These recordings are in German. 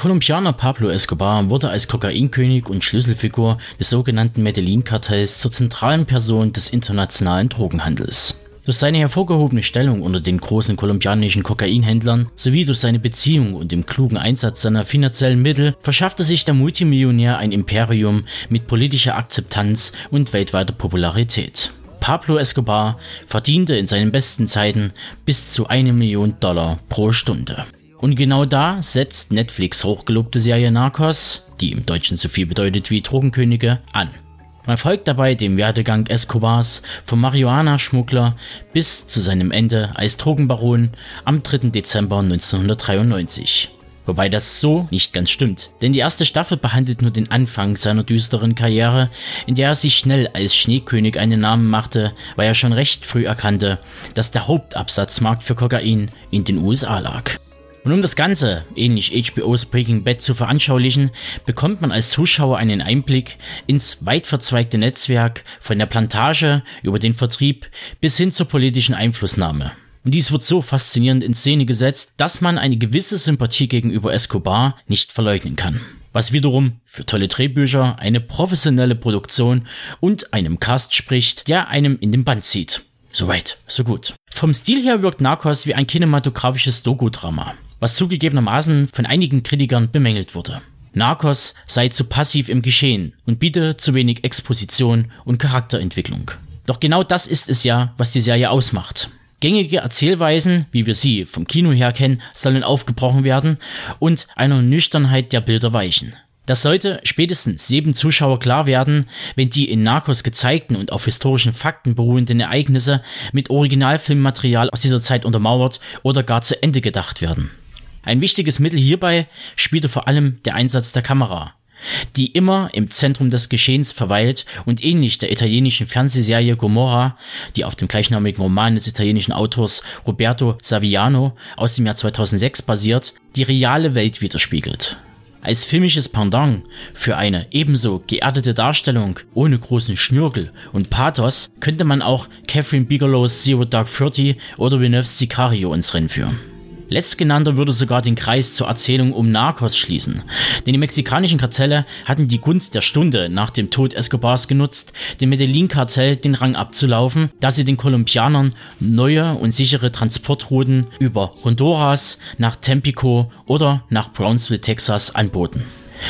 Kolumbianer Pablo Escobar wurde als Kokainkönig und Schlüsselfigur des sogenannten Medellin-Kartells zur zentralen Person des internationalen Drogenhandels. Durch seine hervorgehobene Stellung unter den großen kolumbianischen Kokainhändlern sowie durch seine Beziehung und den klugen Einsatz seiner finanziellen Mittel verschaffte sich der Multimillionär ein Imperium mit politischer Akzeptanz und weltweiter Popularität. Pablo Escobar verdiente in seinen besten Zeiten bis zu eine Million Dollar pro Stunde. Und genau da setzt Netflix hochgelobte Serie Narcos, die im Deutschen so viel bedeutet wie Drogenkönige, an. Man folgt dabei dem Werdegang Escobars vom Marihuana-Schmuggler bis zu seinem Ende als Drogenbaron am 3. Dezember 1993. Wobei das so nicht ganz stimmt, denn die erste Staffel behandelt nur den Anfang seiner düsteren Karriere, in der er sich schnell als Schneekönig einen Namen machte, weil er schon recht früh erkannte, dass der Hauptabsatzmarkt für Kokain in den USA lag. Und um das Ganze, ähnlich HBO's Breaking Bad, zu veranschaulichen, bekommt man als Zuschauer einen Einblick ins weit verzweigte Netzwerk von der Plantage über den Vertrieb bis hin zur politischen Einflussnahme. Und dies wird so faszinierend in Szene gesetzt, dass man eine gewisse Sympathie gegenüber Escobar nicht verleugnen kann. Was wiederum für tolle Drehbücher, eine professionelle Produktion und einem Cast spricht, der einem in den Band zieht. Soweit, so gut. Vom Stil her wirkt Narcos wie ein kinematografisches Doku-Drama was zugegebenermaßen von einigen Kritikern bemängelt wurde. Narcos sei zu passiv im Geschehen und biete zu wenig Exposition und Charakterentwicklung. Doch genau das ist es ja, was die Serie ausmacht. Gängige Erzählweisen, wie wir sie vom Kino her kennen, sollen aufgebrochen werden und einer Nüchternheit der Bilder weichen. Das sollte spätestens jedem Zuschauer klar werden, wenn die in Narcos gezeigten und auf historischen Fakten beruhenden Ereignisse mit Originalfilmmaterial aus dieser Zeit untermauert oder gar zu Ende gedacht werden. Ein wichtiges Mittel hierbei spielte vor allem der Einsatz der Kamera, die immer im Zentrum des Geschehens verweilt und ähnlich der italienischen Fernsehserie Gomorra, die auf dem gleichnamigen Roman des italienischen Autors Roberto Saviano aus dem Jahr 2006 basiert, die reale Welt widerspiegelt. Als filmisches Pendant für eine ebenso geerdete Darstellung ohne großen Schnürkel und Pathos könnte man auch Catherine Bigelows Zero Dark Thirty oder Villeneuve's Sicario ins Rennen führen. Letztgenannter würde sogar den Kreis zur Erzählung um Narcos schließen, denn die mexikanischen Kartelle hatten die Gunst der Stunde nach dem Tod Escobars genutzt, dem Medellin-Kartell den Rang abzulaufen, da sie den Kolumbianern neue und sichere Transportrouten über Honduras nach Tempico oder nach Brownsville, Texas anboten.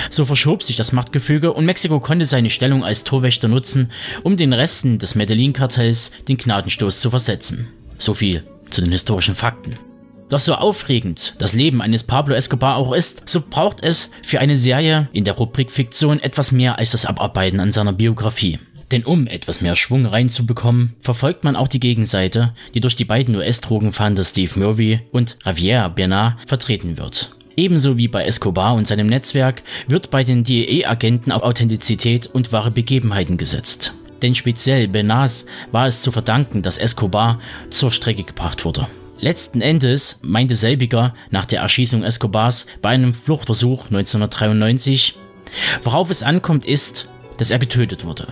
So verschob sich das Machtgefüge und Mexiko konnte seine Stellung als Torwächter nutzen, um den Resten des Medellin-Kartells den Gnadenstoß zu versetzen. So viel zu den historischen Fakten. Doch so aufregend das Leben eines Pablo Escobar auch ist, so braucht es für eine Serie in der Rubrik Fiktion etwas mehr als das Abarbeiten an seiner Biografie. Denn um etwas mehr Schwung reinzubekommen, verfolgt man auch die Gegenseite, die durch die beiden US-Drogenfahnder Steve Murphy und Javier Bernard vertreten wird. Ebenso wie bei Escobar und seinem Netzwerk wird bei den DEA-Agenten auf Authentizität und wahre Begebenheiten gesetzt. Denn speziell Benaz war es zu verdanken, dass Escobar zur Strecke gebracht wurde. Letzten Endes meinte selbiger nach der Erschießung Escobars bei einem Fluchtversuch 1993, worauf es ankommt ist, dass er getötet wurde.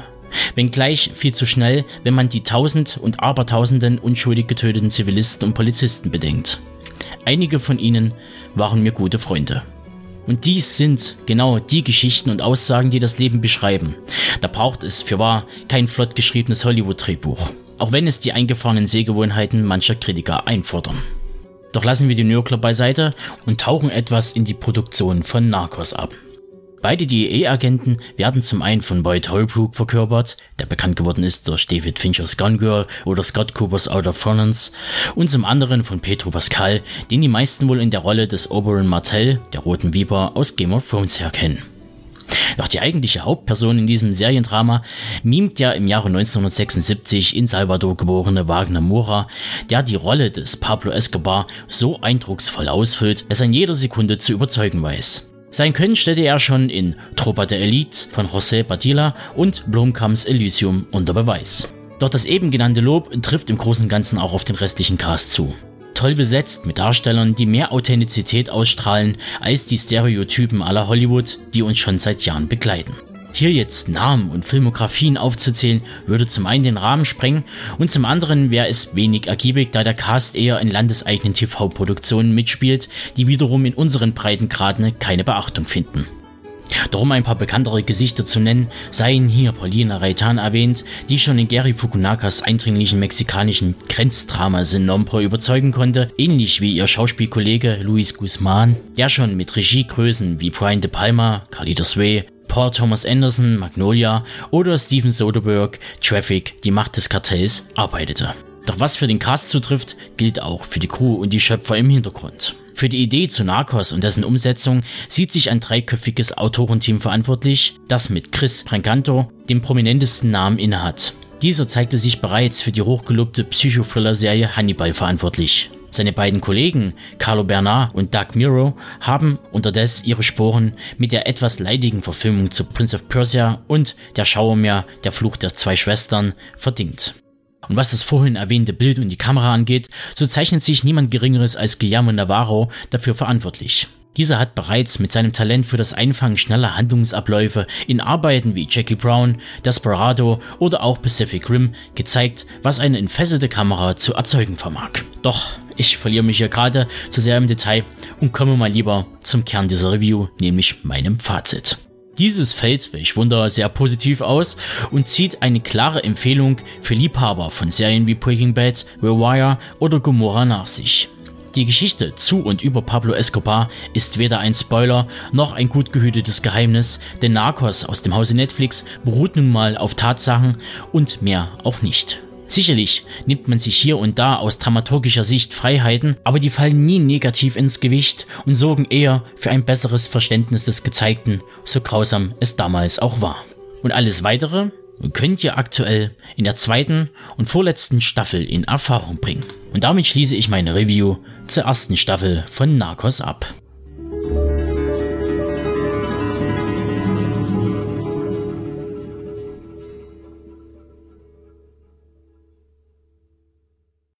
Wenngleich viel zu schnell, wenn man die tausend und abertausenden unschuldig getöteten Zivilisten und Polizisten bedenkt. Einige von ihnen waren mir gute Freunde. Und dies sind genau die Geschichten und Aussagen, die das Leben beschreiben. Da braucht es für wahr kein flott geschriebenes Hollywood-Drehbuch auch wenn es die eingefahrenen Sehgewohnheiten mancher Kritiker einfordern. Doch lassen wir die Nörgler beiseite und tauchen etwas in die Produktion von Narcos ab. Beide DEA-Agenten werden zum einen von Boyd Holbrook verkörpert, der bekannt geworden ist durch David Finchers Gun Girl oder Scott Coopers Out of Furnace, und zum anderen von Pedro Pascal, den die meisten wohl in der Rolle des Oberon Martell, der Roten Viper, aus Game of Thrones herkennen. Doch die eigentliche Hauptperson in diesem Seriendrama mimt der im Jahre 1976 in Salvador geborene Wagner Moura, der die Rolle des Pablo Escobar so eindrucksvoll ausfüllt, dass er in jeder Sekunde zu überzeugen weiß. Sein Können stellte er schon in Tropa de Elite von José Padilla und Blomkamps Elysium unter Beweis. Doch das eben genannte Lob trifft im Großen und Ganzen auch auf den restlichen Cast zu. Toll besetzt mit Darstellern, die mehr Authentizität ausstrahlen als die Stereotypen aller Hollywood, die uns schon seit Jahren begleiten. Hier jetzt Namen und Filmografien aufzuzählen, würde zum einen den Rahmen sprengen und zum anderen wäre es wenig ergiebig, da der Cast eher in landeseigenen TV-Produktionen mitspielt, die wiederum in unseren Breitengraden keine Beachtung finden. Darum ein paar bekanntere Gesichter zu nennen, seien hier Paulina Reitan erwähnt, die schon in Gary Fukunakas eindringlichen mexikanischen Grenzdrama Sin Nombre überzeugen konnte, ähnlich wie ihr Schauspielkollege Luis Guzman, der schon mit Regiegrößen wie Brian De Palma, Carlitos Way, Paul Thomas Anderson, Magnolia oder Steven Soderbergh, Traffic, die Macht des Kartells, arbeitete. Doch was für den Cast zutrifft, gilt auch für die Crew und die Schöpfer im Hintergrund. Für die Idee zu Narcos und dessen Umsetzung sieht sich ein dreiköpfiges Autorenteam verantwortlich, das mit Chris Brancanto den prominentesten Namen innehat. Dieser zeigte sich bereits für die hochgelobte Psychothriller-Serie Hannibal verantwortlich. Seine beiden Kollegen Carlo Bernard und Doug Miro haben unterdessen ihre Sporen mit der etwas leidigen Verfilmung zu Prince of Persia und Der Schauermeer, der Fluch der zwei Schwestern verdient. Und was das vorhin erwähnte Bild und die Kamera angeht, so zeichnet sich niemand Geringeres als Guillermo Navarro dafür verantwortlich. Dieser hat bereits mit seinem Talent für das Einfangen schneller Handlungsabläufe in Arbeiten wie Jackie Brown, Desperado oder auch Pacific Rim gezeigt, was eine entfesselte Kamera zu erzeugen vermag. Doch ich verliere mich hier gerade zu sehr im Detail und komme mal lieber zum Kern dieser Review, nämlich meinem Fazit. Dieses fällt, welch Wunder, sehr positiv aus und zieht eine klare Empfehlung für Liebhaber von Serien wie Breaking Bad, The Wire oder Gomorrah nach sich. Die Geschichte zu und über Pablo Escobar ist weder ein Spoiler noch ein gut gehütetes Geheimnis, denn Narcos aus dem Hause Netflix beruht nun mal auf Tatsachen und mehr auch nicht. Sicherlich nimmt man sich hier und da aus dramaturgischer Sicht Freiheiten, aber die fallen nie negativ ins Gewicht und sorgen eher für ein besseres Verständnis des Gezeigten, so grausam es damals auch war. Und alles weitere könnt ihr aktuell in der zweiten und vorletzten Staffel in Erfahrung bringen. Und damit schließe ich meine Review zur ersten Staffel von Narcos ab.